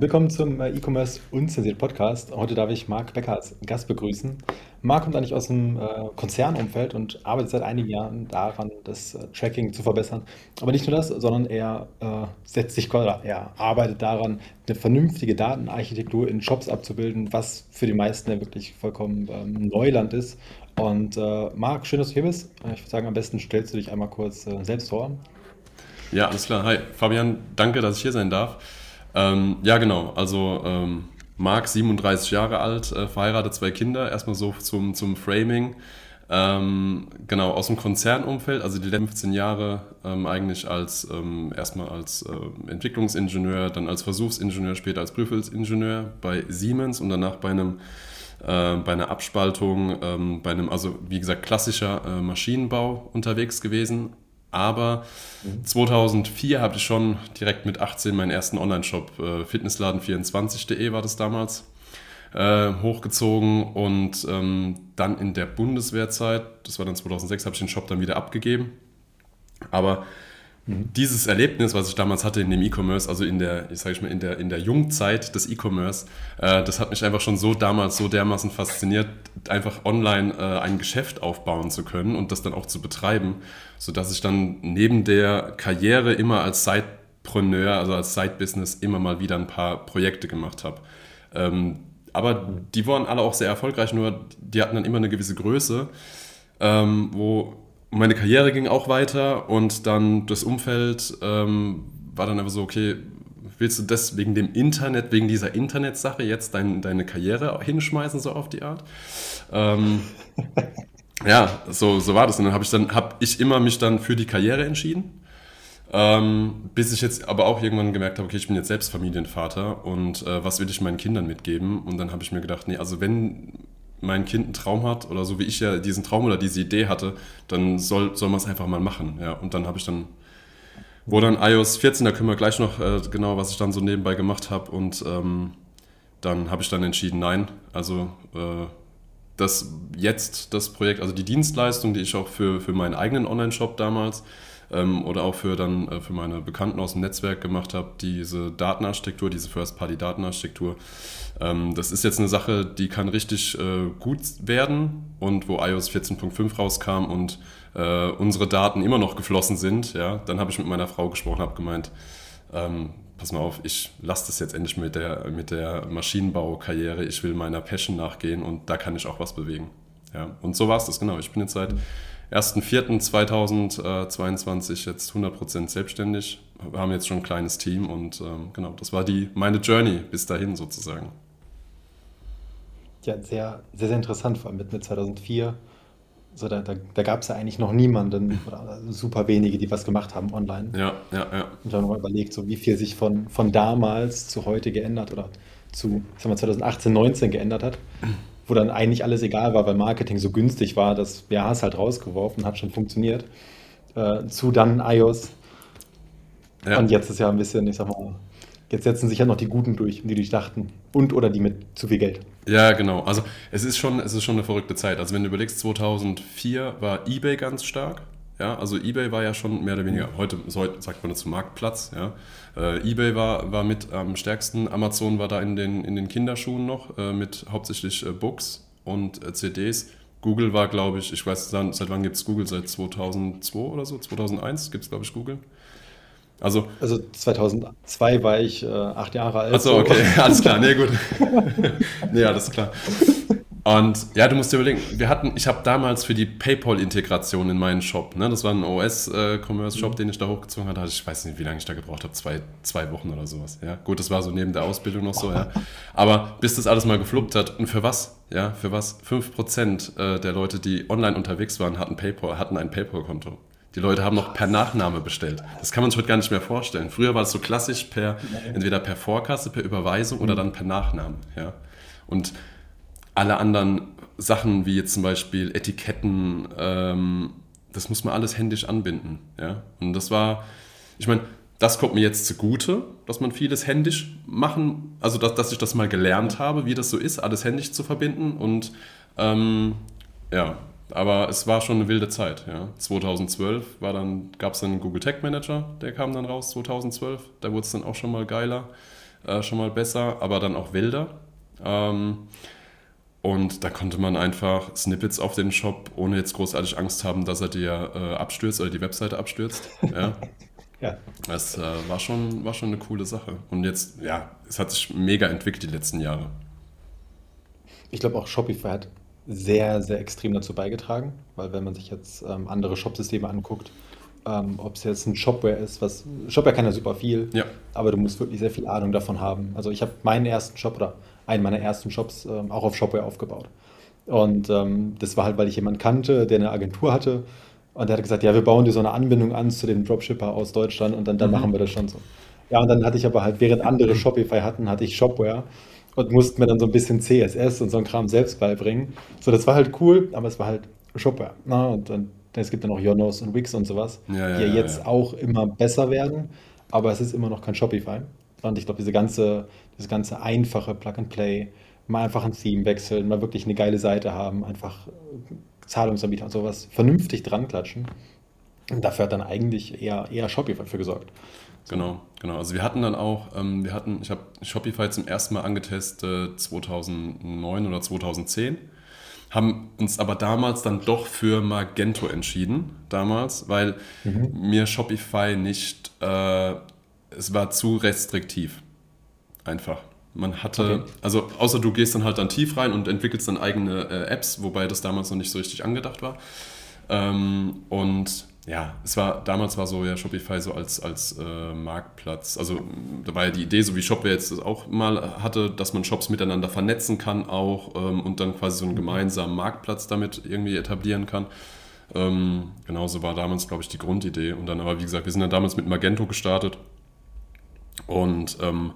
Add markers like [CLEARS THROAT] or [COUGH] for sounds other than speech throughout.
willkommen zum äh, E-Commerce Unzensiert Podcast. Heute darf ich Marc Becker als Gast begrüßen. Marc kommt eigentlich aus dem äh, Konzernumfeld und arbeitet seit einigen Jahren daran, das äh, Tracking zu verbessern. Aber nicht nur das, sondern er setzt sich er arbeitet daran, eine vernünftige Datenarchitektur in Shops abzubilden, was für die meisten ja wirklich vollkommen ähm, Neuland ist. Und Marc, schön, dass du hier bist. Ich würde sagen, am besten stellst du dich einmal kurz selbst vor. Ja, alles klar. Hi, Fabian, danke, dass ich hier sein darf. Ähm, ja, genau. Also ähm, Marc, 37 Jahre alt, äh, verheiratet, zwei Kinder. Erstmal so zum, zum Framing. Ähm, genau, aus dem Konzernumfeld, also die letzten 15 Jahre ähm, eigentlich als ähm, erstmal als äh, Entwicklungsingenieur, dann als Versuchsingenieur, später als Prüfungsingenieur bei Siemens und danach bei einem äh, bei einer Abspaltung, ähm, bei einem, also wie gesagt, klassischer äh, Maschinenbau unterwegs gewesen, aber 2004 habe ich schon direkt mit 18 meinen ersten Online-Shop, äh, fitnessladen24.de war das damals, äh, hochgezogen und ähm, dann in der Bundeswehrzeit, das war dann 2006, habe ich den Shop dann wieder abgegeben. Aber dieses Erlebnis, was ich damals hatte in dem E-Commerce, also in der, ich sage ich mal, in der, in der Jungzeit des E-Commerce, äh, das hat mich einfach schon so damals so dermaßen fasziniert, einfach online äh, ein Geschäft aufbauen zu können und das dann auch zu betreiben, sodass ich dann neben der Karriere immer als Sidepreneur, also als Side-Business, immer mal wieder ein paar Projekte gemacht habe. Ähm, aber die waren alle auch sehr erfolgreich, nur die hatten dann immer eine gewisse Größe, ähm, wo meine Karriere ging auch weiter und dann das Umfeld ähm, war dann einfach so, okay, willst du das wegen dem Internet, wegen dieser Internetsache jetzt dein, deine Karriere hinschmeißen, so auf die Art? Ähm, [LAUGHS] ja, so, so war das. Und dann habe ich dann, habe ich immer mich dann für die Karriere entschieden. Ähm, bis ich jetzt aber auch irgendwann gemerkt habe, okay, ich bin jetzt selbst Familienvater und äh, was will ich meinen Kindern mitgeben? Und dann habe ich mir gedacht, nee, also wenn mein Kind einen Traum hat oder so wie ich ja diesen Traum oder diese Idee hatte, dann soll, soll man es einfach mal machen. Ja. Und dann habe ich dann, wo dann iOS 14, da können wir gleich noch äh, genau, was ich dann so nebenbei gemacht habe. Und ähm, dann habe ich dann entschieden, nein, also äh, das jetzt das Projekt, also die Dienstleistung, die ich auch für, für meinen eigenen Online-Shop damals ähm, oder auch für dann äh, für meine Bekannten aus dem Netzwerk gemacht habe, diese Datenarchitektur, diese First-Party-Datenarchitektur. Ähm, das ist jetzt eine Sache, die kann richtig äh, gut werden und wo iOS 14.5 rauskam und äh, unsere Daten immer noch geflossen sind, ja, dann habe ich mit meiner Frau gesprochen, habe gemeint, ähm, pass mal auf, ich lasse das jetzt endlich mit der, mit der Maschinenbaukarriere, ich will meiner Passion nachgehen und da kann ich auch was bewegen. Ja, und so war es das, genau. Ich bin jetzt seit 1.4.2022 jetzt 100% selbstständig. Wir haben jetzt schon ein kleines Team und ähm, genau, das war die, meine Journey bis dahin sozusagen. Ja, sehr, sehr, sehr interessant, vor allem mit, mit 2004. So, da da, da gab es ja eigentlich noch niemanden oder super wenige, die was gemacht haben online. Ja, ja, ja. Und dann mal überlegt, so wie viel sich von, von damals zu heute geändert oder zu ich sag mal, 2018, 19 geändert hat wo dann eigentlich alles egal war, weil Marketing so günstig war, dass ja, hast halt rausgeworfen, hat schon funktioniert, äh, zu dann iOS. Ja. Und jetzt ist ja ein bisschen, ich sag mal, jetzt setzen sich ja noch die Guten durch, die durchdachten. Und oder die mit zu viel Geld. Ja, genau. Also es ist schon, es ist schon eine verrückte Zeit. Also wenn du überlegst, 2004 war eBay ganz stark. Ja, also eBay war ja schon mehr oder weniger, heute sagt man dazu Marktplatz, ja. Äh, eBay war, war mit am stärksten, Amazon war da in den, in den Kinderschuhen noch, äh, mit hauptsächlich äh, Books und äh, CDs. Google war, glaube ich, ich weiß, seit wann gibt es Google? Seit 2002 oder so? 2001 gibt es, glaube ich, Google. Also, also 2002 war ich äh, acht Jahre alt. Achso, okay, [LAUGHS] alles klar, nee, gut. [LAUGHS] nee, alles klar. Und ja, du musst dir überlegen, wir hatten, ich habe damals für die PayPal-Integration in meinen Shop, ne, das war ein OS-Commerce-Shop, den ich da hochgezogen hatte, ich weiß nicht, wie lange ich da gebraucht habe, zwei, zwei Wochen oder sowas. Ja, gut, das war so neben der Ausbildung noch so, ja. Aber bis das alles mal gefluppt hat, und für was? Ja, für was? 5% äh, der Leute, die online unterwegs waren, hatten PayPal, hatten ein PayPal-Konto. Die Leute haben noch per Nachname bestellt. Das kann man sich heute gar nicht mehr vorstellen. Früher war es so klassisch per, entweder per Vorkasse, per Überweisung oder mhm. dann per Nachnamen, ja. Und alle anderen Sachen, wie jetzt zum Beispiel Etiketten, ähm, das muss man alles händisch anbinden. Ja? Und das war, ich meine, das kommt mir jetzt zugute, dass man vieles händisch machen, also dass, dass ich das mal gelernt habe, wie das so ist, alles händisch zu verbinden. Und ähm, ja, aber es war schon eine wilde Zeit. Ja. 2012 war dann, gab es dann einen Google Tech Manager, der kam dann raus 2012. Da wurde es dann auch schon mal geiler. äh, schon mal besser, aber dann auch wilder. Ähm, und da konnte man einfach Snippets auf den Shop, ohne jetzt großartig Angst haben, dass er dir äh, abstürzt oder die Webseite abstürzt. [LAUGHS] Ja. ja. Das äh, war, schon, war schon eine coole Sache. Und jetzt, ja, es hat sich mega entwickelt die letzten Jahre. Ich glaube auch Shopify hat sehr, sehr extrem dazu beigetragen, weil wenn man sich jetzt ähm, andere Shopsysteme anguckt, ähm, ob es jetzt ein Shopware ist, was Shopware kann ja super viel, ja. aber du musst wirklich sehr viel Ahnung davon haben. Also ich habe meinen ersten Shop oder einen meiner ersten Shops ähm, auch auf Shopware aufgebaut. Und ähm, das war halt, weil ich jemanden kannte, der eine Agentur hatte. Und der hat gesagt, ja, wir bauen dir so eine Anbindung an zu dem Dropshipper aus Deutschland und dann, dann mhm. machen wir das schon so. Ja, und dann hatte ich aber halt, während andere Shopify hatten, hatte ich Shopware und musste mir dann so ein bisschen CSS und so ein Kram selbst beibringen. So, das war halt cool, aber es war halt Shopware. Na, ne? und dann, es gibt dann auch Yonos und Wix und sowas, ja, ja, die ja, jetzt auch immer besser werden, aber es ist immer noch kein Shopify. Und ich glaube, diese ganze, das ganze einfache Plug-and-Play, mal einfach ein Theme wechseln, mal wirklich eine geile Seite haben, einfach äh, Zahlungsanbieter und sowas vernünftig dran klatschen. Und dafür hat dann eigentlich eher, eher Shopify für gesorgt. Genau, genau. Also wir hatten dann auch, ähm, wir hatten, ich habe Shopify zum ersten Mal angetestet 2009 oder 2010, haben uns aber damals dann doch für Magento entschieden, damals, weil mhm. mir Shopify nicht, äh, es war zu restriktiv, einfach. Man hatte, okay. also außer du gehst dann halt dann tief rein und entwickelst dann eigene äh, Apps, wobei das damals noch nicht so richtig angedacht war. Ähm, und ja, es war, damals war so ja Shopify so als, als äh, Marktplatz. Also da war ja die Idee, so wie Shopware jetzt auch mal hatte, dass man Shops miteinander vernetzen kann auch ähm, und dann quasi so einen gemeinsamen Marktplatz damit irgendwie etablieren kann. Ähm, genauso war damals, glaube ich, die Grundidee. Und dann aber, wie gesagt, wir sind dann damals mit Magento gestartet. Und ähm,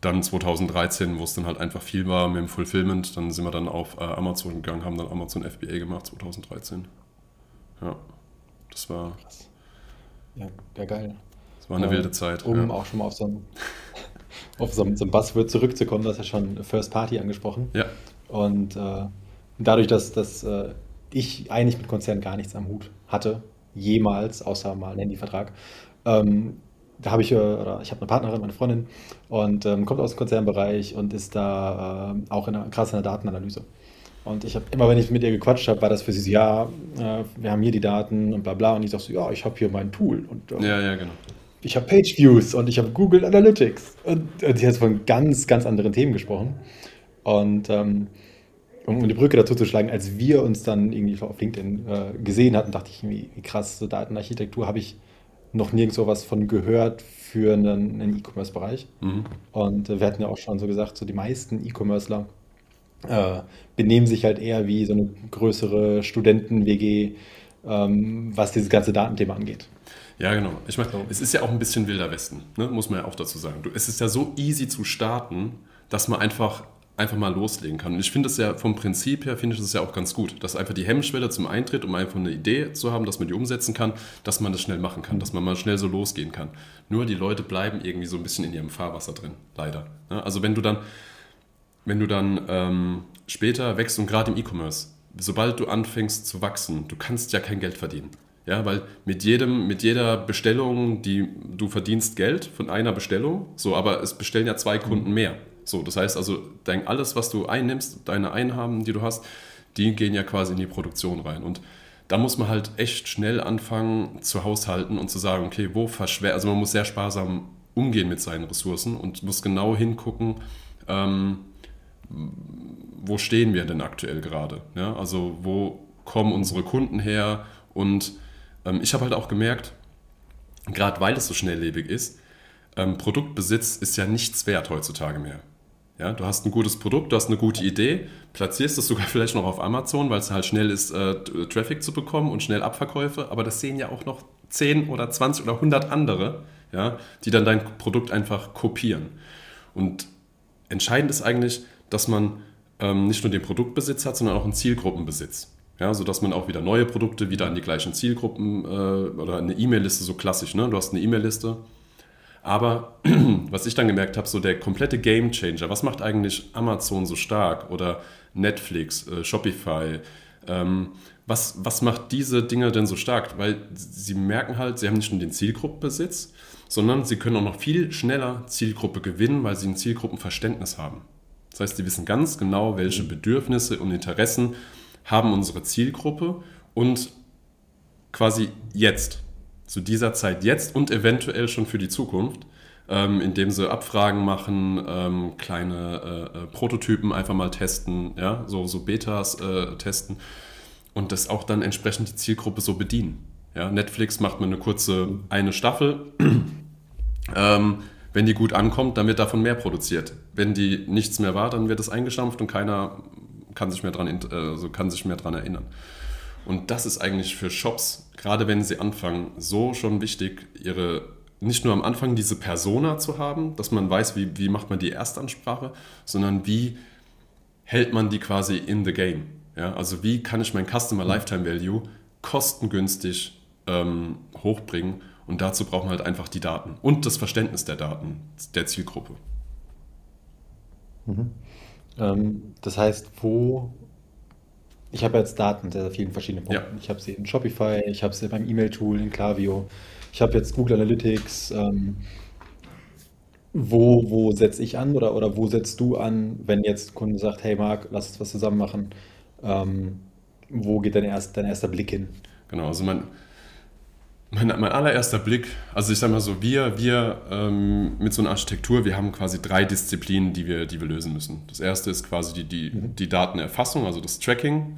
dann 2013, wo es dann halt einfach viel war mit dem Fulfillment, dann sind wir dann auf äh, Amazon gegangen, haben dann Amazon FBA gemacht 2013. Ja. Das war. Krass. Ja, ja, geil. Das war eine äh, wilde Zeit. Um ja. auch schon mal auf so ein, [LAUGHS] auf so so ein Buzzword zurückzukommen, du hast ja schon First Party angesprochen. Ja. Und äh, dadurch, dass, dass äh, ich eigentlich mit Konzernen gar nichts am Hut hatte, jemals, außer mal einen Handyvertrag, ähm, da habe ich, äh, oder ich habe eine Partnerin, meine Freundin, und ähm, kommt aus dem Konzernbereich und ist da äh, auch in der, krass in der Datenanalyse. Und ich habe immer, wenn ich mit ihr gequatscht habe, war das für sie so, ja, äh, wir haben hier die Daten und bla bla. Und ich sage so, ja, ich habe hier mein Tool. Und, äh, ja, ja, genau. Ich habe Page Views und ich habe Google Analytics. Und, und sie hat von ganz, ganz anderen Themen gesprochen. Und ähm, um die Brücke dazu zu schlagen, als wir uns dann irgendwie auf LinkedIn äh, gesehen hatten, dachte ich, wie, wie krass, so Datenarchitektur habe ich noch nirgendwo was von gehört für einen, einen E-Commerce-Bereich. Mhm. Und äh, wir hatten ja auch schon so gesagt, so die meisten E-Commercer äh, benehmen sich halt eher wie so eine größere Studenten-WG, ähm, was dieses ganze Datenthema angeht. Ja, genau. Ich meine, so. es ist ja auch ein bisschen wilder Westen, ne? muss man ja auch dazu sagen. Du, es ist ja so easy zu starten, dass man einfach, einfach mal loslegen kann. Und ich finde es ja vom Prinzip her, finde ich es ja auch ganz gut, dass einfach die Hemmschwelle zum Eintritt, um einfach eine Idee zu haben, dass man die umsetzen kann, dass man das schnell machen kann, dass man mal schnell so losgehen kann. Nur die Leute bleiben irgendwie so ein bisschen in ihrem Fahrwasser drin, leider. Also wenn du dann wenn du dann ähm, später wächst und gerade im E-Commerce, sobald du anfängst zu wachsen, du kannst ja kein Geld verdienen. Ja, weil mit jedem, mit jeder Bestellung, die du verdienst Geld von einer Bestellung, so, aber es bestellen ja zwei Kunden mehr. So, das heißt also, dein, alles, was du einnimmst, deine Einnahmen, die du hast, die gehen ja quasi in die Produktion rein. Und da muss man halt echt schnell anfangen zu haushalten und zu sagen, okay, wo verschwer, also man muss sehr sparsam umgehen mit seinen Ressourcen und muss genau hingucken, ähm, wo stehen wir denn aktuell gerade? Ja, also wo kommen unsere Kunden her? Und ähm, ich habe halt auch gemerkt, gerade weil es so schnelllebig ist, ähm, Produktbesitz ist ja nichts wert heutzutage mehr. Ja, du hast ein gutes Produkt, du hast eine gute Idee, platzierst es sogar [LAUGHS] vielleicht noch auf Amazon, weil es halt schnell ist, äh, Traffic zu bekommen und schnell Abverkäufe, aber das sehen ja auch noch 10 oder 20 oder 100 andere, ja, die dann dein Produkt einfach kopieren. Und entscheidend ist eigentlich, dass man ähm, nicht nur den Produktbesitz hat, sondern auch einen Zielgruppenbesitz. Ja, sodass man auch wieder neue Produkte wieder an die gleichen Zielgruppen äh, oder eine E-Mail-Liste, so klassisch, ne? Du hast eine E-Mail-Liste. Aber [CLEARS THROAT] was ich dann gemerkt habe, so der komplette Game Changer, was macht eigentlich Amazon so stark oder Netflix, äh, Shopify, ähm, was, was macht diese Dinge denn so stark? Weil sie merken halt, sie haben nicht nur den Zielgruppenbesitz, sondern sie können auch noch viel schneller Zielgruppe gewinnen, weil sie ein Zielgruppenverständnis haben. Das heißt, sie wissen ganz genau, welche Bedürfnisse und Interessen haben unsere Zielgruppe und quasi jetzt, zu dieser Zeit jetzt und eventuell schon für die Zukunft, ähm, indem sie Abfragen machen, ähm, kleine äh, äh, Prototypen einfach mal testen, ja, so, so Betas äh, testen und das auch dann entsprechend die Zielgruppe so bedienen. Ja, Netflix macht man eine kurze eine Staffel. [CLEARS THROAT] ähm, wenn die gut ankommt, dann wird davon mehr produziert. Wenn die nichts mehr war, dann wird es eingestampft und keiner kann sich mehr daran also mehr dran erinnern. Und das ist eigentlich für Shops, gerade wenn sie anfangen, so schon wichtig, ihre nicht nur am Anfang diese Persona zu haben, dass man weiß, wie, wie macht man die Erstansprache, sondern wie hält man die quasi in the game. Ja? Also wie kann ich mein Customer Lifetime Value kostengünstig ähm, hochbringen und dazu braucht man halt einfach die Daten und das Verständnis der Daten der Zielgruppe. Mhm. Ähm, das heißt, wo ich habe jetzt Daten sehr, sehr vielen verschiedenen Punkten. Ja. Ich habe sie in Shopify, ich habe sie beim E-Mail-Tool in Klaviyo, ich habe jetzt Google Analytics. Ähm, wo wo setze ich an oder, oder wo setzt du an, wenn jetzt ein Kunde sagt, hey Marc, lass uns was zusammen machen? Ähm, wo geht dein, erst, dein erster Blick hin? Genau, also mein, mein, mein allererster Blick, also ich sage mal so, wir, wir ähm, mit so einer Architektur, wir haben quasi drei Disziplinen, die wir, die wir lösen müssen. Das erste ist quasi die, die, mhm. die Datenerfassung, also das Tracking,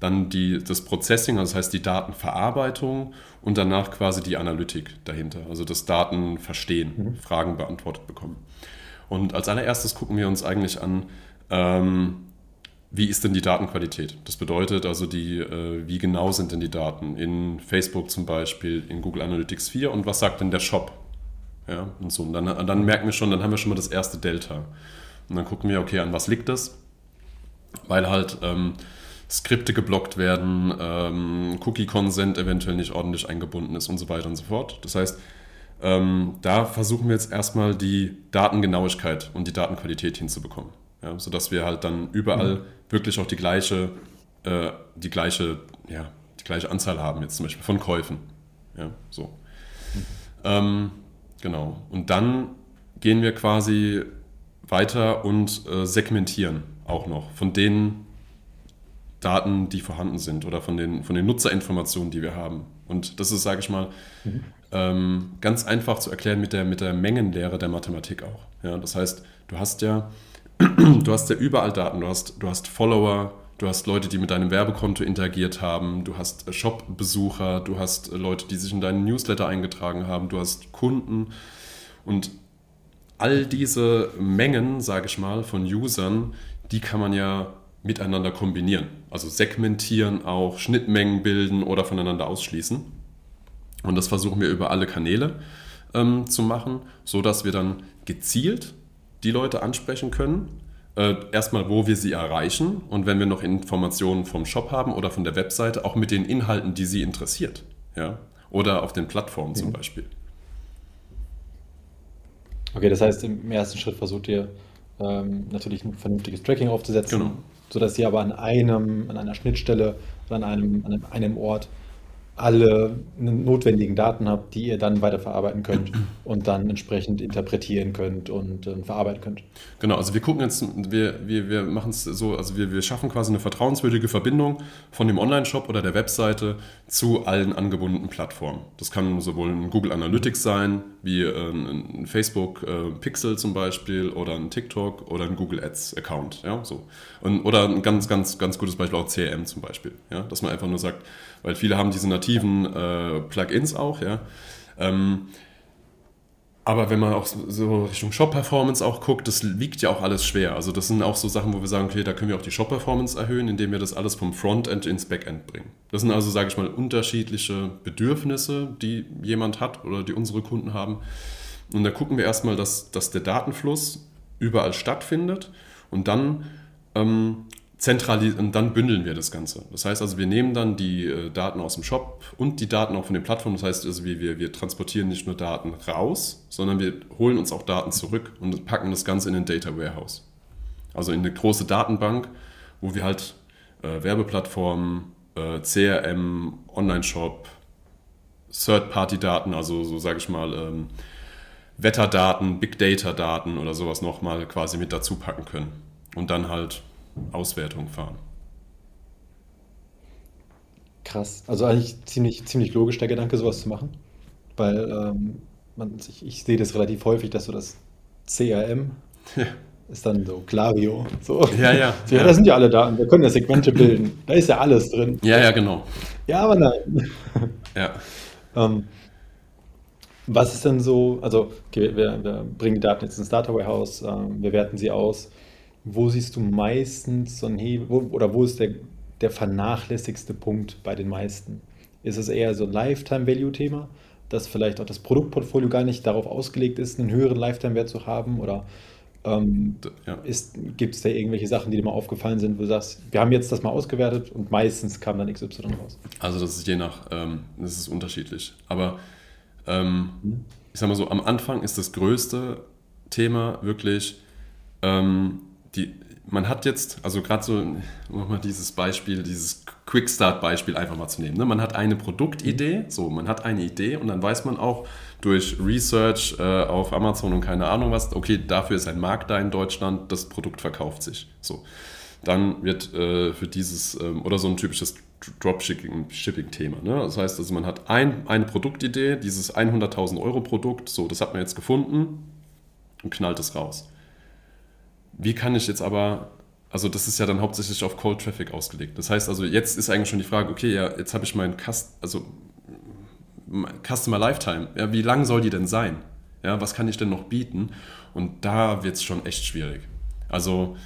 dann die, das Processing, also das heißt die Datenverarbeitung und danach quasi die Analytik dahinter, also das Datenverstehen, mhm. Fragen beantwortet bekommen. Und als allererstes gucken wir uns eigentlich an, ähm, wie ist denn die Datenqualität? Das bedeutet also, die, äh, wie genau sind denn die Daten in Facebook zum Beispiel, in Google Analytics 4 und was sagt denn der Shop? Ja, und so. Und dann, dann merken wir schon, dann haben wir schon mal das erste Delta. Und dann gucken wir, okay, an was liegt das? Weil halt ähm, Skripte geblockt werden, ähm, Cookie-Consent eventuell nicht ordentlich eingebunden ist und so weiter und so fort. Das heißt, ähm, da versuchen wir jetzt erstmal die Datengenauigkeit und die Datenqualität hinzubekommen ja, sodass wir halt dann überall mhm. wirklich auch die gleiche, äh, die gleiche, ja, die gleiche Anzahl haben, jetzt zum Beispiel von Käufen. Ja, so. Mhm. Ähm, genau. Und dann gehen wir quasi weiter und äh, segmentieren auch noch von den Daten, die vorhanden sind oder von den, von den Nutzerinformationen, die wir haben. Und das ist, sage ich mal, mhm. ähm, ganz einfach zu erklären mit der, mit der Mengenlehre der Mathematik auch. Ja, das heißt, du hast ja [CLEARS THROAT] du hast ja überall Daten. Du hast, du hast Follower, du hast Leute, die mit deinem Werbekonto interagiert haben, du hast Shop-Besucher, du hast Leute, die sich in deinen Newsletter eingetragen haben, du hast Kunden und all diese Mengen, sage ich mal, von Usern, die kann man ja miteinander kombinieren. Also segmentieren auch, Schnittmengen bilden oder voneinander ausschließen. Und das versuchen wir über alle Kanäle ähm, zu machen, sodass wir dann gezielt die Leute ansprechen können. Äh, erstmal, wo wir sie erreichen und wenn wir noch Informationen vom Shop haben oder von der Webseite, auch mit den Inhalten, die sie interessiert. Ja? Oder auf den Plattformen mhm. zum Beispiel. Okay, das heißt, im ersten Schritt versucht ihr ähm, natürlich ein vernünftiges Tracking aufzusetzen, genau. sodass ihr aber an einem, an einer Schnittstelle oder an einem, an einem Ort alle notwendigen Daten habt, die ihr dann weiterverarbeiten könnt und dann entsprechend interpretieren könnt und äh, verarbeiten könnt. Genau, also wir gucken jetzt, wir, wir, wir machen es so, also wir, wir schaffen quasi eine vertrauenswürdige Verbindung von dem Online-Shop oder der Webseite zu allen angebundenen Plattformen. Das kann sowohl ein Google Analytics sein, wie äh, ein Facebook äh, Pixel zum Beispiel oder ein TikTok oder ein Google Ads Account, ja, so. Und, oder ein ganz, ganz, ganz gutes Beispiel auch CRM zum Beispiel, ja, dass man einfach nur sagt, weil viele haben diese nativen äh, Plugins auch, ja. Ähm, aber wenn man auch so Richtung Shop-Performance auch guckt, das wiegt ja auch alles schwer. Also das sind auch so Sachen, wo wir sagen, okay, da können wir auch die Shop-Performance erhöhen, indem wir das alles vom Frontend ins Backend bringen. Das sind also, sage ich mal, unterschiedliche Bedürfnisse, die jemand hat oder die unsere Kunden haben. Und da gucken wir erstmal, dass, dass der Datenfluss überall stattfindet und dann ähm, zentralisieren und dann bündeln wir das Ganze. Das heißt also, wir nehmen dann die äh, Daten aus dem Shop und die Daten auch von den Plattformen. Das heißt also, wir, wir transportieren nicht nur Daten raus, sondern wir holen uns auch Daten zurück und packen das Ganze in ein Data Warehouse. Also in eine große Datenbank, wo wir halt äh, Werbeplattformen, äh, CRM, Online-Shop, Third-Party-Daten, also so sage ich mal, ähm, Wetterdaten, Big Data-Daten oder sowas nochmal quasi mit dazu packen können und dann halt Auswertung fahren. Krass. Also eigentlich ziemlich, ziemlich logisch der Gedanke, sowas zu machen. Weil ähm, man, ich, ich sehe das relativ häufig, dass so das CRM Ja, ist dann so Klaviyo. So. ja, ja. [LAUGHS] So, ja, Ja, da sind ja alle Daten, wir können ja Segmente bilden. Da ist ja alles drin. ja, ja genau. Ja, aber nein. [LAUGHS] Ja. Ähm, was ist denn so, also okay, wir, wir bringen die Daten jetzt ins Data Warehouse, ähm, wir werten sie aus. Wo siehst du meistens so ein Hebel, wo, oder wo ist der, der vernachlässigste Punkt bei den meisten? Ist es eher so ein Lifetime-Value-Thema, dass vielleicht auch das Produktportfolio gar nicht darauf ausgelegt ist, einen höheren Lifetime-Wert zu haben? Oder ähm, ja. gibt es da irgendwelche Sachen, die dir mal aufgefallen sind, wo du sagst, wir haben jetzt das mal ausgewertet und meistens kam dann XY raus? Also das ist je nach, ähm, das ist unterschiedlich. Aber ähm, Hm? ich sag mal so, am Anfang ist das größte Thema wirklich, ähm, die, man hat jetzt, also gerade so, um mal dieses Beispiel, dieses Quick-Start-Beispiel einfach mal zu nehmen. Ne? Man hat eine Produktidee, so, man hat eine Idee und dann weiß man auch durch Research äh, auf Amazon und keine Ahnung was, okay, dafür ist ein Markt da in Deutschland, das Produkt verkauft sich. So. Dann wird äh, für dieses, ähm, oder so ein typisches Dropshipping-Thema. Ne? Das heißt, also man hat ein, eine Produktidee, dieses 100.000 Euro Produkt, so, das hat man jetzt gefunden und knallt es raus. Wie kann ich jetzt aber, also das ist ja dann hauptsächlich auf Cold Traffic ausgelegt. Das heißt also, jetzt ist eigentlich schon die Frage, okay, ja, jetzt habe ich meinen Cust also Customer Lifetime, ja, wie lang soll die denn sein? Ja, was kann ich denn noch bieten? Und da wird es schon echt schwierig. Also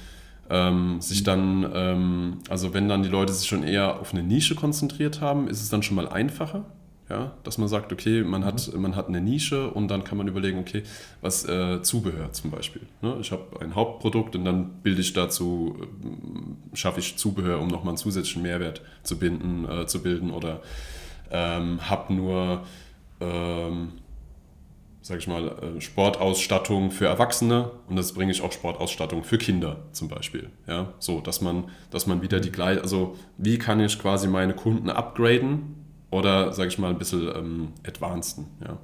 ähm, sich dann, ähm, also wenn dann die Leute sich schon eher auf eine Nische konzentriert haben, ist es dann schon mal einfacher. Ja, dass man sagt, okay, man hat, man hat eine Nische und dann kann man überlegen, okay, was äh, Zubehör zum Beispiel. Ne? Ich habe ein Hauptprodukt und dann bilde ich dazu, ähm, schaffe ich Zubehör, um nochmal einen zusätzlichen Mehrwert zu binden, äh, zu bilden oder ähm, habe nur, ähm, sag ich mal, äh, Sportausstattung für Erwachsene und das bringe ich auch Sportausstattung für Kinder zum Beispiel. Ja, so, dass man, dass man wieder die gleiche, also wie kann ich quasi meine Kunden upgraden oder, sag ich mal, ein bisschen ähm, advanceden, ja.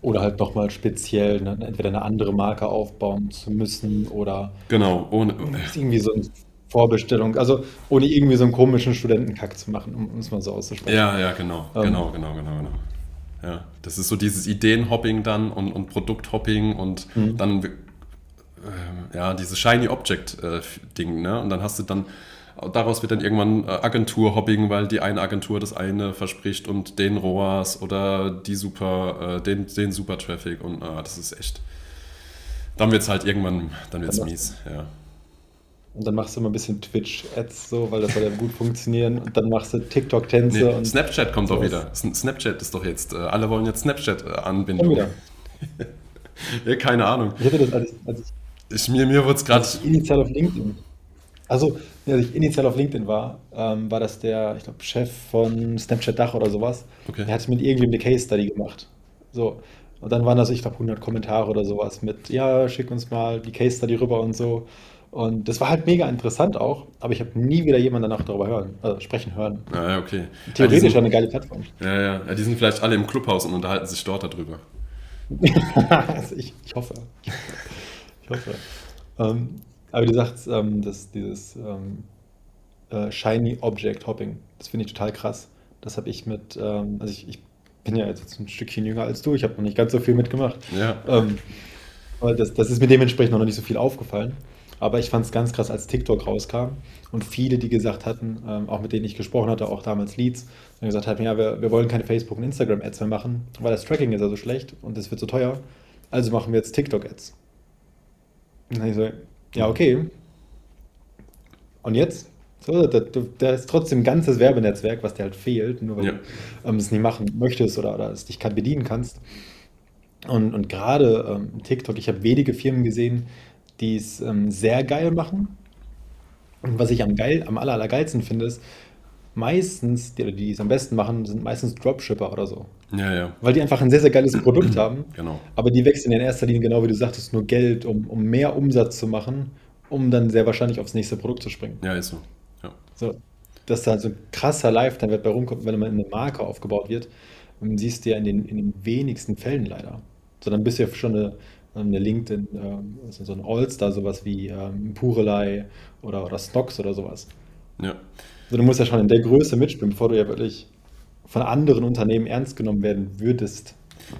Oder halt nochmal speziell ne, entweder eine andere Marke aufbauen zu müssen oder Genau, ohne, irgendwie so eine Vorbestellung, also ohne irgendwie so einen komischen Studentenkack zu machen, um es mal so auszusprechen. ja, ja, genau, Ähm, genau, genau, genau, genau. Ja, das ist so dieses Ideenhopping dann und, und Produkthopping und Mhm. dann äh, ja, dieses Shiny Object äh, Ding, ne? Und dann hast du dann daraus wird dann irgendwann äh, Agenturhopping, weil die eine Agentur das eine verspricht und den ROAS oder die super, äh, den, den super Traffic und äh, das ist echt. Dann wird es halt irgendwann, dann wird es mies, ja. Und dann machst du immer ein bisschen Twitch-Ads so, weil das soll ja gut funktionieren. Und dann machst du TikTok-Tänze Nee, und Snapchat kommt doch wieder. Sn- Snapchat ist doch jetzt, äh, alle wollen jetzt Snapchat-Anbindung. wieder. [LAUGHS] Ja, keine Ahnung. Ich hatte das, als als ich, Ich, mir mir wurde es gerade. initial auf LinkedIn, also als ich initial auf LinkedIn war, ähm, war das der, ich glaube, Chef von Snapchat Dach oder sowas. Okay. Der hat mit irgendwem eine Case Study gemacht. So. Und dann waren das, ich glaube, 100 Kommentare oder sowas mit, ja, schick uns mal die Case Study rüber und so. Und das war halt mega interessant auch, aber ich habe nie wieder jemanden danach darüber hören, äh, sprechen hören. Ja, ja, okay. Ja, die Theoretisch sind, eine geile Plattform. ja, ja, ja, die sind vielleicht alle im Clubhaus und unterhalten sich dort darüber. [LAUGHS] Also ich, ich hoffe. Ich hoffe. Ähm, aber du sagst, ähm, dass dieses ähm, äh, Shiny Object Hopping, das finde ich total krass. Das habe ich mit, ähm, also ich, ich bin ja jetzt ein Stückchen jünger als du, ich habe noch nicht ganz so viel mitgemacht. Ja, Ähm, aber das, das ist mir dementsprechend noch nicht so viel aufgefallen. Aber ich fand es ganz krass, als TikTok rauskam und viele, die gesagt hatten, ähm, auch mit denen ich gesprochen hatte, auch damals Leads, die gesagt haben, ja, wir, wir wollen keine Facebook- und Instagram-Ads mehr machen, weil das Tracking ist ja so schlecht und es wird so teuer. Also machen wir jetzt TikTok-Ads. Und dann ich so, ja, okay. Und jetzt? So, da, da ist trotzdem ein ganzes Werbenetzwerk, was dir halt fehlt, nur weil ja, du ähm, es nicht machen möchtest oder, oder es dich kann bedienen kannst. Und, und gerade ähm, TikTok, ich habe wenige Firmen gesehen, die es ähm, sehr geil machen. Und was ich am, geil, am aller, allergeilsten finde, ist, meistens, die, die es am besten machen, sind meistens Dropshipper oder so. ja, ja, Weil die einfach ein sehr, sehr geiles [CLEARS THROAT] Produkt haben, genau. aber die wechseln in erster Linie, genau wie du sagtest, nur Geld, um, um mehr Umsatz zu machen, um dann sehr wahrscheinlich aufs nächste Produkt zu springen. Ja, ist so. Ja, So, dass da so ein krasser Lifetime-Wert bei rumkommt, wenn man eine Marke aufgebaut wird, ähm, siehst du ja in den, in den wenigsten Fällen leider. So, dann bist du ja schon eine, eine LinkedIn, ähm, also so ein All-Star, sowas wie ähm, Purelei oder, oder Stocks oder sowas. Ja. Also du musst ja schon in der Größe mitspielen, bevor du ja wirklich von anderen Unternehmen ernst genommen werden würdest.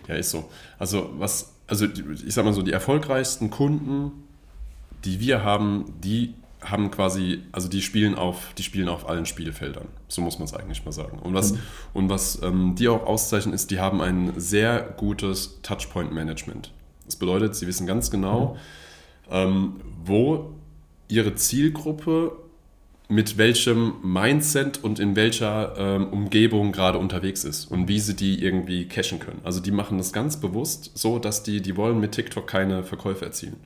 Ja, ist so. Also was, also ich sag mal so, die erfolgreichsten Kunden, die wir haben, die haben quasi, also die spielen auf, die spielen auf allen Spielfeldern. So muss man es eigentlich mal sagen. Und was, mhm. und was ähm, die auch auszeichnen, ist, die haben ein sehr gutes Touchpoint-Management. Das bedeutet, sie wissen ganz genau, mhm. ähm, wo ihre Zielgruppe mit welchem Mindset und in welcher ähm, Umgebung gerade unterwegs ist und wie sie die irgendwie cashen können. Also die machen das ganz bewusst so, dass die, die wollen mit TikTok keine Verkäufe erzielen.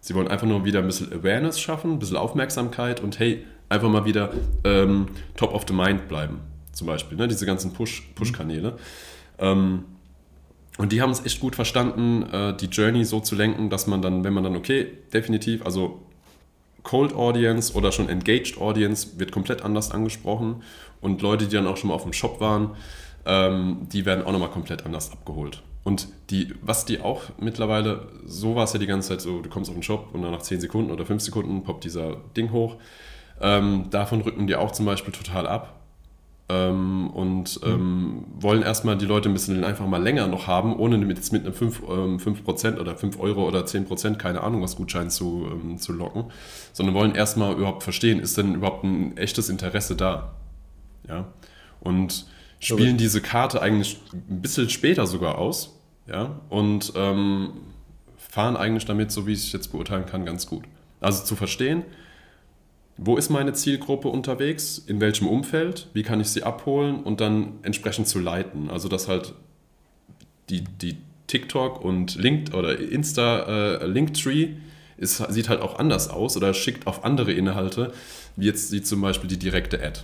Sie wollen einfach nur wieder ein bisschen Awareness schaffen, ein bisschen Aufmerksamkeit und hey, einfach mal wieder ähm, top of the mind bleiben. Zum Beispiel, ne? diese ganzen Push-Kanäle. Push ähm, und die haben es echt gut verstanden, äh, die Journey so zu lenken, dass man dann, wenn man dann, okay, definitiv, also Cold Audience oder schon Engaged Audience wird komplett anders angesprochen und Leute, die dann auch schon mal auf dem Shop waren, ähm, die werden auch nochmal komplett anders abgeholt. Und die, was die auch mittlerweile, so war es ja die ganze Zeit so, du kommst auf den Shop und dann nach 10 Sekunden oder 5 Sekunden poppt dieser Ding hoch. Ähm, davon rücken die auch zum Beispiel total ab ähm, und mhm. ähm, wollen erstmal die Leute ein bisschen einfach mal länger noch haben, ohne mit, jetzt mit einem 5, ähm, 5% oder 5 Euro oder 10%, keine Ahnung, was Gutschein zu, ähm, zu locken, sondern wollen erstmal überhaupt verstehen, ist denn überhaupt ein echtes Interesse da? Ja. Und spielen diese Karte eigentlich ein bisschen später sogar aus, ja, und ähm, fahren eigentlich damit, so wie ich es jetzt beurteilen kann, ganz gut. Also zu verstehen, wo ist meine Zielgruppe unterwegs, in welchem Umfeld, wie kann ich sie abholen und dann entsprechend zu leiten. Also dass halt die, die TikTok und Link oder Insta äh, Linktree ist, sieht halt auch anders aus oder schickt auf andere Inhalte, wie jetzt wie zum Beispiel die direkte Ad.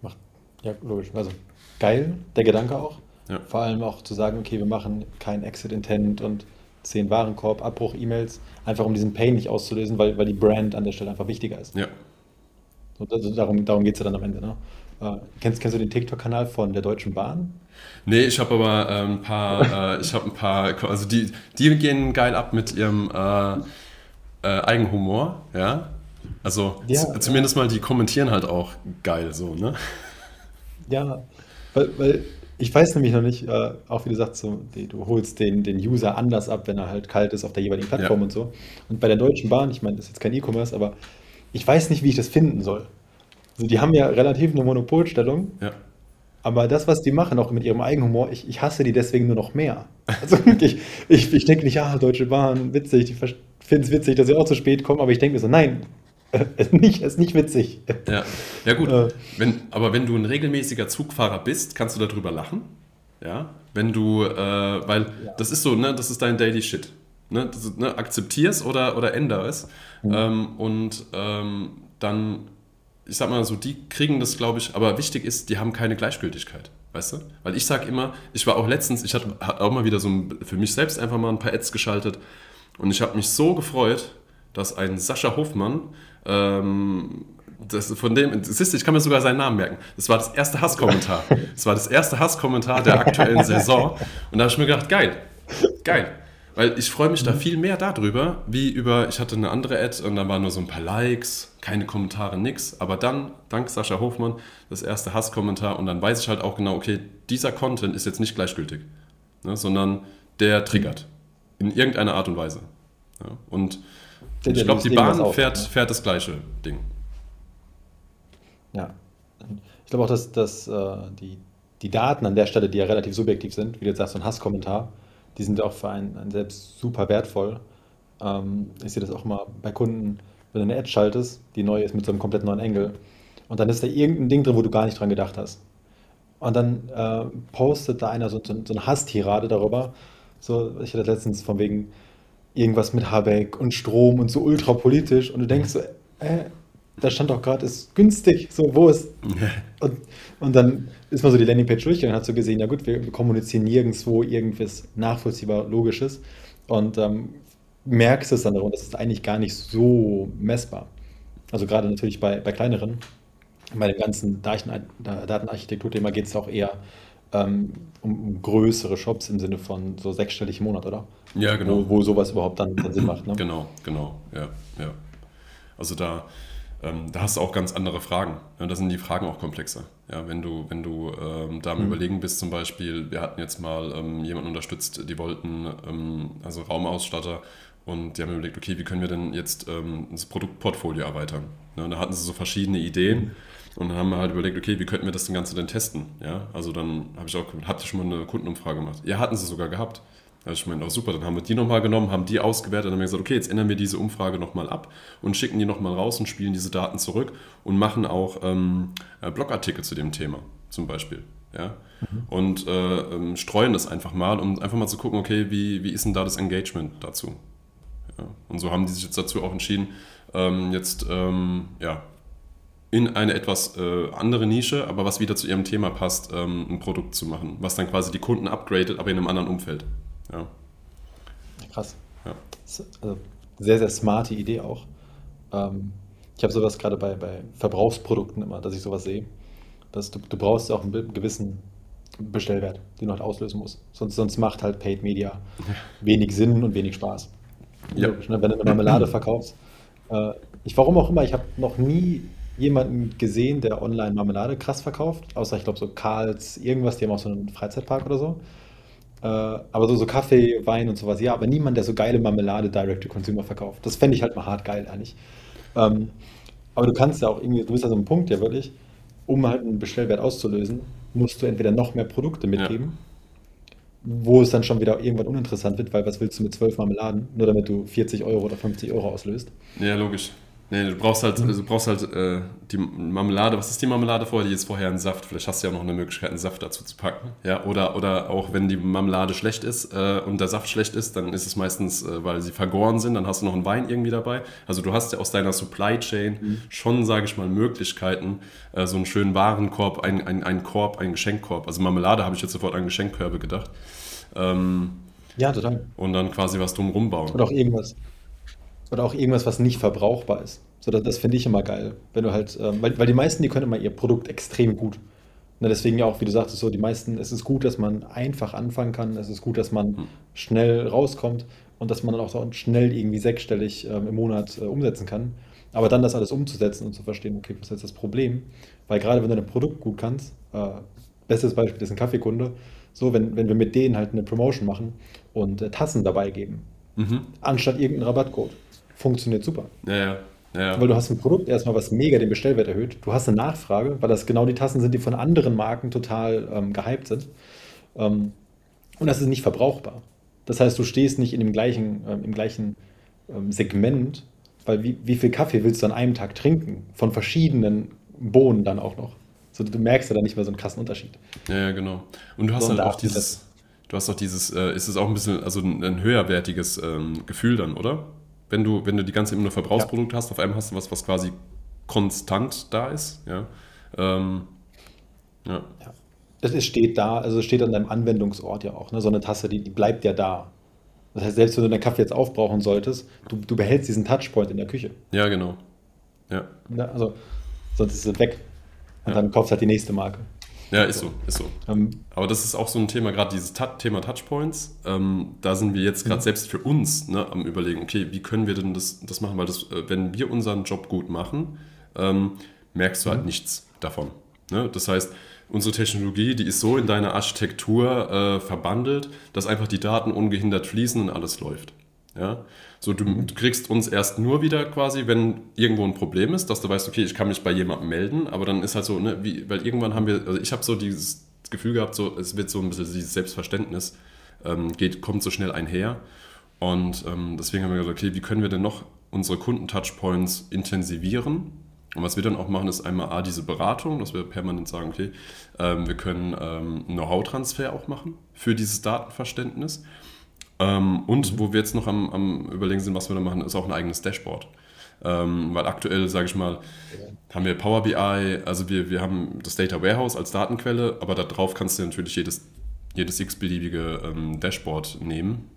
Macht, ja, logisch. Also geil, der Gedanke auch. Ja. Vor allem auch zu sagen, okay, wir machen kein Exit Intent und 10 Warenkorb, Abbruch, E-Mails, einfach um diesen Pain nicht auszulösen, weil, weil die Brand an der Stelle einfach wichtiger ist. Ja. Und also darum, darum geht es ja dann am Ende. Ne? Äh, kennst, kennst du den TikTok-Kanal von der Deutschen Bahn? Nee, ich habe aber äh, ein paar, äh, ich habe ein paar, also die, die gehen geil ab mit ihrem äh, äh Eigenhumor, ja. Also ja, zumindest mal, die kommentieren halt auch geil so, ne? Ja, weil, weil ich weiß nämlich noch nicht, äh, auch wie du sagst, so, die, du holst den, den User anders ab, wenn er halt kalt ist auf der jeweiligen Plattform ja. und so. Und bei der Deutschen Bahn, ich meine, das ist jetzt kein E-Commerce, aber ich weiß nicht, wie ich das finden soll. Also die haben ja relativ eine Monopolstellung. Ja. Aber das, was die machen, auch mit ihrem Eigenhumor, ich, ich hasse die deswegen nur noch mehr. Also ich, ich, ich denke nicht, ja, Deutsche Bahn, witzig, ich finde es witzig, dass sie auch zu spät kommen, aber ich denke mir so, nein, ist nicht, ist nicht witzig. Ja, ja gut. Äh. Wenn, aber wenn du ein regelmäßiger Zugfahrer bist, kannst du darüber lachen. Ja, wenn du, äh, weil ja. das ist so, ne, das ist dein Daily Shit. Ne, das, ne, akzeptier's oder, oder ändere es. Mhm. Ähm, und ähm, dann, ich sag mal so, die kriegen das, glaube ich, aber wichtig ist, die haben keine Gleichgültigkeit. Weißt du? Weil ich sag immer, ich war auch letztens, ich hatte, hatte auch mal wieder so ein, für mich selbst einfach mal ein paar Ads geschaltet und ich habe mich so gefreut, dass ein Sascha Hofmann ähm, das, von dem, siehst du, ich kann mir sogar seinen Namen merken. Das war das erste Hasskommentar. [LAUGHS] Das war das erste Hasskommentar der aktuellen Saison. Und da habe ich mir gedacht, geil, geil. Weil ich freue mich da viel mehr darüber, wie über, ich hatte eine andere Ad und da waren nur so ein paar Likes, keine Kommentare, nix. Aber dann, dank Sascha Hofmann, das erste Hasskommentar und dann weiß ich halt auch genau, okay, dieser Content ist jetzt nicht gleichgültig, ne, sondern der triggert. In irgendeiner Art und Weise. Ja, und ich glaube, die Bahn auch, fährt, ne? fährt das gleiche Ding. Ja. Ich glaube auch, dass, dass äh, die, die Daten an der Stelle, die ja relativ subjektiv sind, wie du jetzt sagst, so ein Hasskommentar, die sind auch für einen, einen selbst super wertvoll. Ähm, ich sehe das auch mal bei Kunden, wenn du eine Ad schaltest, die neu ist mit so einem komplett neuen Engel, und dann ist da irgendein Ding drin, wo du gar nicht dran gedacht hast. Und dann äh, postet da einer so, so, so eine Hasstirade darüber. So, ich hatte letztens von wegen, irgendwas mit Habeck und Strom und so ultrapolitisch und du denkst so, äh, da stand doch gerade, ist günstig, so, wo ist. [LAUGHS] Und, und dann ist man so die Landingpage durch und hat so gesehen, ja gut, wir, wir kommunizieren nirgendwo irgendwas nachvollziehbar Logisches und ähm, merkst es dann darum, das ist eigentlich gar nicht so messbar. Also gerade natürlich bei, bei kleineren, bei dem ganzen Datenarchitektur-Thema geht es auch eher ähm, um, größere Shops im Sinne von so sechsstellig im Monat, oder? Ja, genau. Wo, wo sowas überhaupt dann, dann Sinn [CLEARS THROAT] macht, ne? Genau, genau, ja, ja. Also da, ähm, da hast du auch ganz andere Fragen. Ja, da sind die Fragen auch komplexer. Ja, wenn du, wenn du ähm, da am Mhm. Überlegen bist, zum Beispiel, wir hatten jetzt mal ähm, jemanden unterstützt, die wollten, ähm, also Raumausstatter, und die haben überlegt, okay, wie können wir denn jetzt ähm, das Produktportfolio erweitern? Ne, und da hatten sie so verschiedene Ideen. Und dann haben wir halt überlegt, okay, wie könnten wir das Ganze denn testen? Ja, also dann habe ich auch, habt ihr schon mal eine Kundenumfrage gemacht? Ja, hatten sie sogar gehabt. Hab ich meine, oh super, dann haben wir die nochmal genommen, haben die ausgewertet und haben gesagt, okay, jetzt ändern wir diese Umfrage nochmal ab und schicken die nochmal raus und spielen diese Daten zurück und machen auch ähm, äh, Blogartikel zu dem Thema zum Beispiel. Ja? Und äh, ähm, streuen das einfach mal, um einfach mal zu gucken, okay, wie, wie ist denn da das Engagement dazu? Ja? Und so haben die sich jetzt dazu auch entschieden, ähm, jetzt ähm, ja, in eine etwas äh, andere Nische, aber was wieder zu ihrem Thema passt, ähm, ein Produkt zu machen, was dann quasi die Kunden upgradet, aber in einem anderen Umfeld. Ja. Krass. Ja. Also, sehr, sehr smarte Idee auch. Ähm, ich habe sowas gerade bei, bei Verbrauchsprodukten immer, dass ich sowas sehe. Dass du, du brauchst auch einen gewissen Bestellwert, den du halt auslösen musst. Sonst, sonst macht halt Paid Media [LAUGHS] wenig Sinn und wenig Spaß. Ja. Logisch, ne? Wenn du eine Marmelade verkaufst. Äh, ich, warum auch immer, ich habe noch nie jemanden gesehen, der online Marmelade krass verkauft. Außer, ich glaube, so Karls, irgendwas, die haben auch so einen Freizeitpark oder so. Äh, aber so, so Kaffee, Wein und sowas, ja, aber niemand, der so geile Marmelade direct to consumer verkauft. Das fände ich halt mal hart geil eigentlich. Ähm, aber du kannst ja auch irgendwie, du bist ja so ein Punkt, ja wirklich, um halt einen Bestellwert auszulösen, musst du entweder noch mehr Produkte mitgeben, wo es dann schon wieder irgendwann uninteressant wird, weil was willst du mit zwölf Marmeladen, nur damit du 40 Euro oder 50 Euro auslöst. Ja, logisch. Nee, du brauchst halt, du brauchst halt äh, die Marmelade. Was ist die Marmelade vorher? Die ist vorher ein Saft. Vielleicht hast du ja auch noch eine Möglichkeit, einen Saft dazu zu packen. Ja, oder, oder auch wenn die Marmelade schlecht ist äh, und der Saft schlecht ist, dann ist es meistens, äh, weil sie vergoren sind, dann hast du noch einen Wein irgendwie dabei. Also du hast ja aus deiner Supply Chain schon, sage ich mal, Möglichkeiten, äh, so einen schönen Warenkorb, ein, ein, einen Korb, einen Geschenkkorb. Also Marmelade habe ich jetzt sofort an Geschenkkörbe gedacht. Ähm, Ja, total. und dann quasi was drumrum bauen. Oder auch irgendwas. Oder auch irgendwas, was nicht verbrauchbar ist. So, das, das finde ich immer geil. Wenn du halt, ähm, weil, weil die meisten, die können immer ihr Produkt extrem gut. Ne, deswegen ja auch, wie du sagtest, so die meisten, es ist gut, dass man einfach anfangen kann, es ist gut, dass man Hm. schnell rauskommt und dass man dann auch so schnell irgendwie sechsstellig ähm, im Monat äh, umsetzen kann. Aber dann das alles umzusetzen und zu verstehen, okay, was ist jetzt das Problem? Weil gerade wenn du ein Produkt gut kannst, äh, bestes Beispiel ist ein Kaffeekunde, so, wenn, wenn wir mit denen halt eine Promotion machen und äh, Tassen dabei geben, Mhm. anstatt irgendeinen Rabattcode. Funktioniert super. Ja, ja. ja. Weil du hast ein Produkt erstmal, was mega den Bestellwert erhöht. Du hast eine Nachfrage, weil das genau die Tassen sind, die von anderen Marken total ähm, gehypt sind. Ähm, und das ist nicht verbrauchbar. Das heißt, du stehst nicht in dem gleichen, ähm, im gleichen ähm, Segment, weil wie, wie viel Kaffee willst du an einem Tag trinken? Von verschiedenen Bohnen dann auch noch. So, du merkst ja dann nicht mehr so einen krassen Unterschied. Ja, ja, genau. Und du hast So, halt auch dieses, du hast auch dieses, äh, ist es auch ein bisschen, also ein, ein höherwertiges ähm, Gefühl dann, oder? Wenn du, wenn du die ganze Zeit nur Verbrauchsprodukte hast, auf einmal hast du was, was quasi konstant da ist, ja. Ähm, ja. Ja. Es es steht da, also es steht an deinem Anwendungsort ja auch. Ne? So eine Tasse, die, die bleibt ja da. Das heißt, selbst wenn du deinen Kaffee jetzt aufbrauchen solltest, du, du behältst diesen Touchpoint in der Küche. ja, genau. Ja. Ne? Also, sonst ist es weg. Und Ja. dann kaufst du halt die nächste Marke. Ja, ist so, ist so. Ähm, Aber das ist auch so ein Thema, gerade dieses Ta Thema Touchpoints. Ähm, da sind wir jetzt gerade Mhm. selbst für uns ne, am Überlegen, okay, wie können wir denn das, das machen? Weil das, äh, wenn wir unseren Job gut machen, ähm, merkst du halt Mhm. nichts davon. Ne? Das heißt, unsere Technologie, die ist so in deiner Architektur äh, verbandelt, dass einfach die Daten ungehindert fließen und alles läuft. Ja? So, du, Mhm. du kriegst uns erst nur wieder quasi, wenn irgendwo ein Problem ist, dass du weißt, okay, ich kann mich bei jemandem melden, aber dann ist halt so, ne, wie, weil irgendwann haben wir, also ich habe so dieses Gefühl gehabt, so, es wird so ein bisschen dieses Selbstverständnis, ähm, geht, kommt so schnell einher. Und ähm, deswegen haben wir gesagt, okay, wie können wir denn noch unsere Kunden-Touchpoints intensivieren? Und was wir dann auch machen, ist einmal A, diese Beratung, dass wir permanent sagen, okay, ähm, wir können ähm, Know-how-Transfer auch machen für dieses Datenverständnis. Ähm, und wo wir jetzt noch am, am Überlegen sind, was wir da machen, ist auch ein eigenes Dashboard. Ähm, weil aktuell, sage ich mal, haben wir Power BI, also wir, wir haben das Data Warehouse als Datenquelle, aber da drauf kannst du natürlich jedes, jedes x-beliebige ähm, Dashboard nehmen,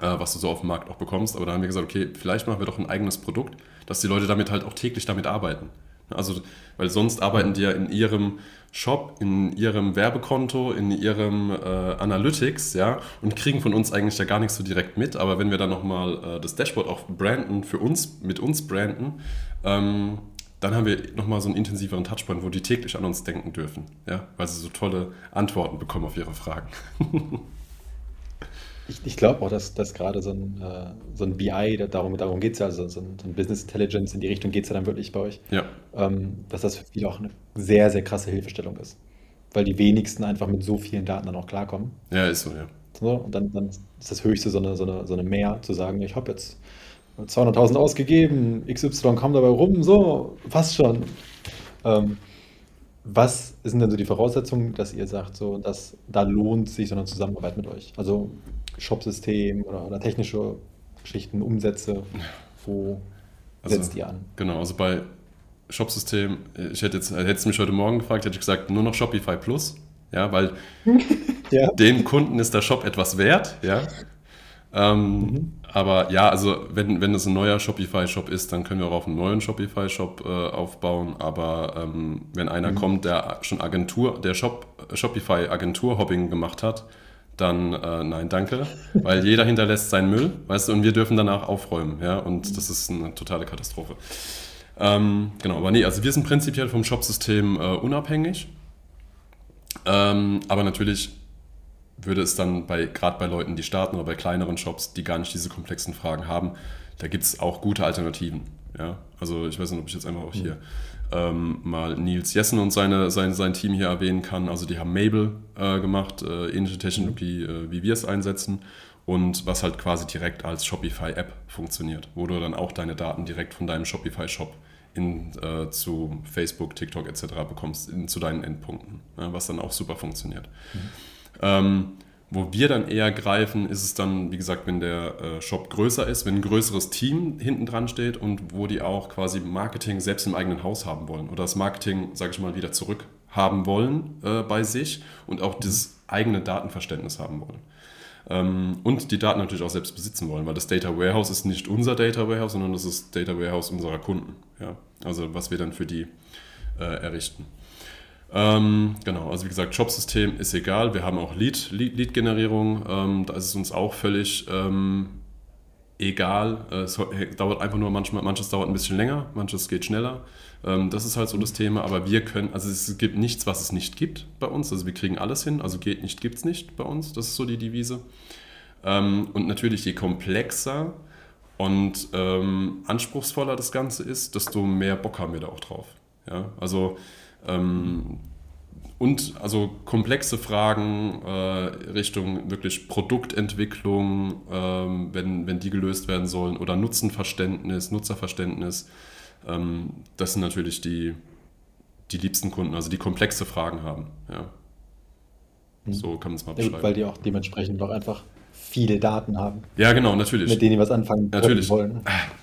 äh, was du so auf dem Markt auch bekommst. Aber da haben wir gesagt, okay, vielleicht machen wir doch ein eigenes Produkt, dass die Leute damit halt auch täglich damit arbeiten. Also, weil sonst arbeiten die ja in ihrem Shop, in ihrem Werbekonto, in ihrem äh, Analytics, ja, und kriegen von uns eigentlich ja gar nichts so direkt mit. Aber wenn wir dann nochmal äh, das Dashboard auch branden, für uns, mit uns branden, ähm, dann haben wir nochmal so einen intensiveren Touchpoint, wo die täglich an uns denken dürfen, ja, weil sie so tolle Antworten bekommen auf ihre Fragen. [LAUGHS] Ich, ich glaube auch, dass, dass gerade so ein, äh, so ein BI, darum, darum geht es ja, also so ein, so ein Business Intelligence in die Richtung geht es ja dann wirklich bei euch, Ja, ähm, dass das für viele auch eine sehr, sehr krasse Hilfestellung ist. Weil die wenigsten einfach mit so vielen Daten dann auch klarkommen. ja, ist so, ja. So, und dann, dann ist das höchste so eine, so eine, so eine Mehr, zu sagen, ich habe jetzt 200.000 ausgegeben, XY kam dabei rum, so, passt schon. Ähm, was sind denn so die Voraussetzungen, dass ihr sagt, so, dass da lohnt sich so eine Zusammenarbeit mit euch? Also Shopsystem oder, oder technische Geschichten, Umsätze, wo Also, setzt ihr an? genau, also bei Shopsystem, ich hätte jetzt, hättest du mich heute Morgen gefragt, hätte ich gesagt, nur noch Shopify Plus, ja, weil [LAUGHS] Ja. den Kunden ist der Shop etwas wert, ja. Ähm, Mhm. aber ja, also wenn, wenn es ein neuer Shopify-Shop ist, dann können wir auch auf einen neuen Shopify-Shop äh, aufbauen. Aber ähm, wenn einer Mhm. kommt, der schon Agentur, der Shop, Shopify-Agentur-Hobbing gemacht hat, dann äh, nein, danke. Weil [LAUGHS] jeder hinterlässt seinen Müll, weißt du, und wir dürfen danach aufräumen, ja. Und das ist eine totale Katastrophe. Ähm, genau, aber nee, also wir sind prinzipiell vom Shopsystem äh, unabhängig. Ähm, aber natürlich würde es dann bei, gerade bei Leuten, die starten oder bei kleineren Shops, die gar nicht diese komplexen Fragen haben, da gibt es auch gute Alternativen. Ja? Also ich weiß nicht, ob ich jetzt einfach auch hier ähm, mal Nils Jessen und seine, sein, sein Team hier erwähnen kann. Also die haben Mabel äh, gemacht, äh, ähnliche Technologie, äh, wie wir es einsetzen. Und was halt quasi direkt als Shopify-App funktioniert, wo du dann auch deine Daten direkt von deinem Shopify-Shop in, äh, zu Facebook, TikTok etc. bekommst, in, zu deinen Endpunkten, ja, was dann auch super funktioniert. Ähm, wo wir dann eher greifen, ist es dann, wie gesagt, wenn der äh, Shop größer ist, wenn ein größeres Team hinten dran steht und wo die auch quasi Marketing selbst im eigenen Haus haben wollen oder das Marketing, sage ich mal, wieder zurück haben wollen äh, bei sich und auch dieses eigene Datenverständnis haben wollen. Ähm, und die Daten natürlich auch selbst besitzen wollen, weil das Data Warehouse ist nicht unser Data Warehouse, sondern das ist Data Warehouse unserer Kunden. Ja? Also was wir dann für die äh, errichten. Ähm, genau, also wie gesagt, Shopsystem ist egal. Wir haben auch Lead, Lead, Lead-Generierung. Ähm, da ist es uns auch völlig ähm, egal. Äh, Es dauert einfach nur manchmal, manches dauert ein bisschen länger, manches geht schneller. Ähm, das ist halt so das Thema. Aber wir können, also es gibt nichts, was es nicht gibt bei uns. Also wir kriegen alles hin. Also geht nicht, gibt es nicht bei uns. Das ist so die Devise. Ähm, und natürlich, je komplexer und ähm, anspruchsvoller das Ganze ist, desto mehr Bock haben wir da auch drauf. Ja, also ähm, und also komplexe Fragen äh, Richtung wirklich Produktentwicklung, ähm, wenn, wenn die gelöst werden sollen, oder Nutzenverständnis, Nutzerverständnis, ähm, das sind natürlich die, die liebsten Kunden, also die komplexe Fragen haben. Ja. So kann man es mal Ja, gut, weil beschreiben. die auch dementsprechend auch einfach viele Daten haben, Ja, genau, natürlich. mit denen die was anfangen Natürlich. wollen.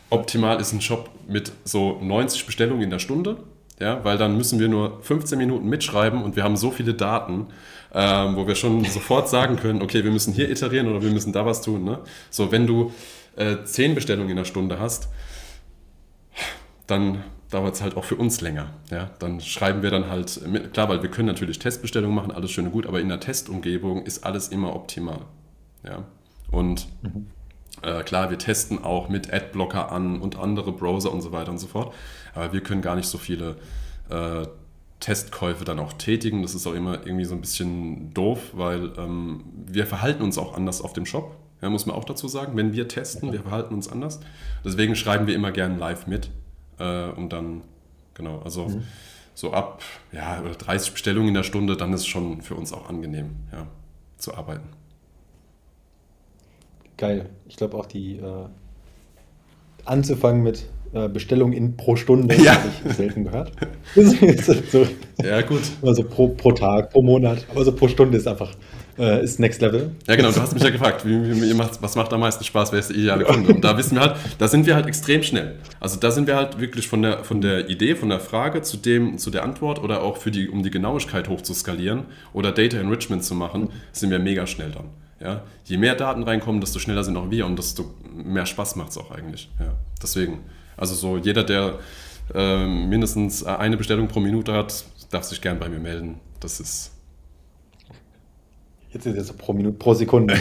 Optimal ist ein Shop mit so 90 Bestellungen in der Stunde, ja, weil dann müssen wir nur 15 Minuten mitschreiben und wir haben so viele Daten, ähm, wo wir schon sofort sagen können, okay, wir müssen hier iterieren oder wir müssen da was tun. Ne? So, wenn du äh, 10 Bestellungen in der Stunde hast, dann dauert es halt auch für uns länger. Ja? Dann schreiben wir dann halt, mit, klar, weil wir können natürlich Testbestellungen machen, alles schön und gut, aber in der Testumgebung ist alles immer optimal. Ja? Und äh, klar, wir testen auch mit Adblocker an und andere Browser und so weiter und so fort. Aber wir können gar nicht so viele äh, Testkäufe dann auch tätigen. Das ist auch immer irgendwie so ein bisschen doof, weil ähm, wir verhalten uns auch anders auf dem Shop. Ja, muss man auch dazu sagen. Wenn wir testen, wir verhalten uns anders. Deswegen schreiben wir immer gern live mit. Äh, und dann, genau, also so ab ja, 30 Bestellungen in der Stunde, dann ist es schon für uns auch angenehm, ja, zu arbeiten. Geil. Ich glaube auch die äh, anzufangen mit äh, Bestellungen in pro Stunde Ja. habe ich selten gehört. [LAUGHS] So, Ja, gut. also pro, pro Tag, pro Monat, aber so pro Stunde ist einfach äh, ist Next Level. Ja, genau, du hast mich ja gefragt, wie, wie, was macht am meisten Spaß, wer ist der ideale Kunde? Und da wissen wir halt, da sind wir halt extrem schnell. Also da sind wir halt wirklich von der, von der Idee, von der Frage zu dem, zu der Antwort oder auch für die, um die Genauigkeit hochzuskalieren oder Data Enrichment zu machen, sind wir mega schnell dann. Ja? Je mehr Daten reinkommen, desto schneller sind auch wir und desto mehr Spaß macht es auch eigentlich. Ja? Deswegen, also so jeder, der äh, mindestens eine Bestellung pro Minute hat, darf sich gern bei mir melden. Das ist. Jetzt ist es pro Minute, pro Sekunde. [LAUGHS] [LAUGHS]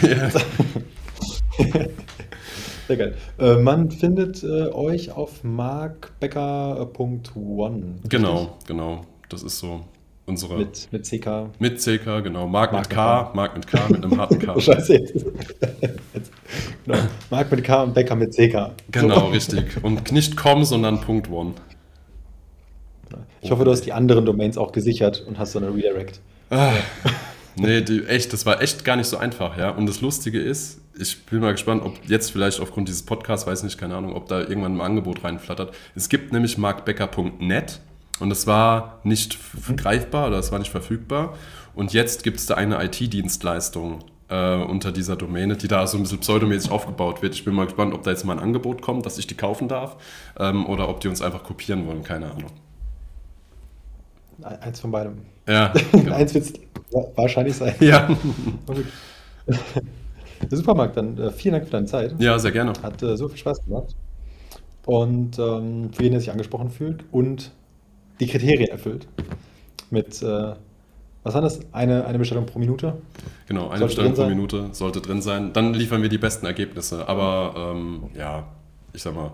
Sehr geil. Äh, man findet äh, euch auf markbecker.one. Genau, genau. Das ist so unsere. Mit, mit CK. Mit CK, genau. Mark, Mark mit K, Mark mit K, mit einem harten K. [LAUGHS] Scheiße. Jetzt. [LAUGHS] genau. Mark mit K und Becker mit CK. Genau, so. richtig. Und nicht com, sondern Punkt .one. Ich hoffe, du hast die anderen Domains auch gesichert und hast so eine Redirect. Ah, nee, die, echt, das war echt gar nicht so einfach, ja. Und das Lustige ist, ich bin mal gespannt, ob jetzt vielleicht aufgrund dieses Podcasts, weiß nicht, keine Ahnung, ob da irgendwann ein Angebot reinflattert. Es gibt nämlich markbecker.net und das war nicht mhm. greifbar oder das war nicht verfügbar. Und jetzt gibt es da eine IT-Dienstleistung äh, unter dieser Domäne, die da so ein bisschen pseudomäßig aufgebaut wird. Ich bin mal gespannt, ob da jetzt mal ein Angebot kommt, dass ich die kaufen darf ähm, oder ob die uns einfach kopieren wollen, keine Ahnung. Eins von beidem. Ja. [LAUGHS] Genau. Eins wird es wahrscheinlich sein. Ja. [LAUGHS] Der [LAUGHS] Supermarkt, dann äh, vielen Dank für deine Zeit. Ja, sehr gerne. Hat äh, so viel Spaß gemacht. Und ähm, für jeden, der sich angesprochen fühlt und die Kriterien erfüllt. Mit, äh, was war das? Eine, eine Bestellung pro Minute? Genau, eine sollte Bestellung pro Minute sollte drin sein. Dann liefern wir die besten Ergebnisse. Aber ähm, ja, ich sag mal,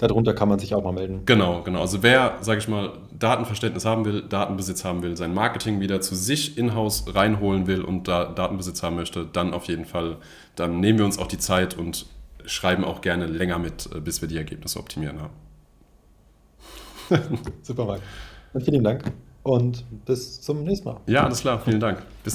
Darunter kann man sich auch mal melden. Genau, genau. Also wer, sage ich mal, Datenverständnis haben will, Datenbesitz haben will, sein Marketing wieder zu sich in-house reinholen will und da Datenbesitz haben möchte, dann auf jeden Fall, dann nehmen wir uns auch die Zeit und schreiben auch gerne länger mit, äh, bis wir die Ergebnisse optimieren haben. [LAUGHS] Super, Marc. vielen Dank und bis zum nächsten Mal. Ja, alles klar. Vielen Dank. Bis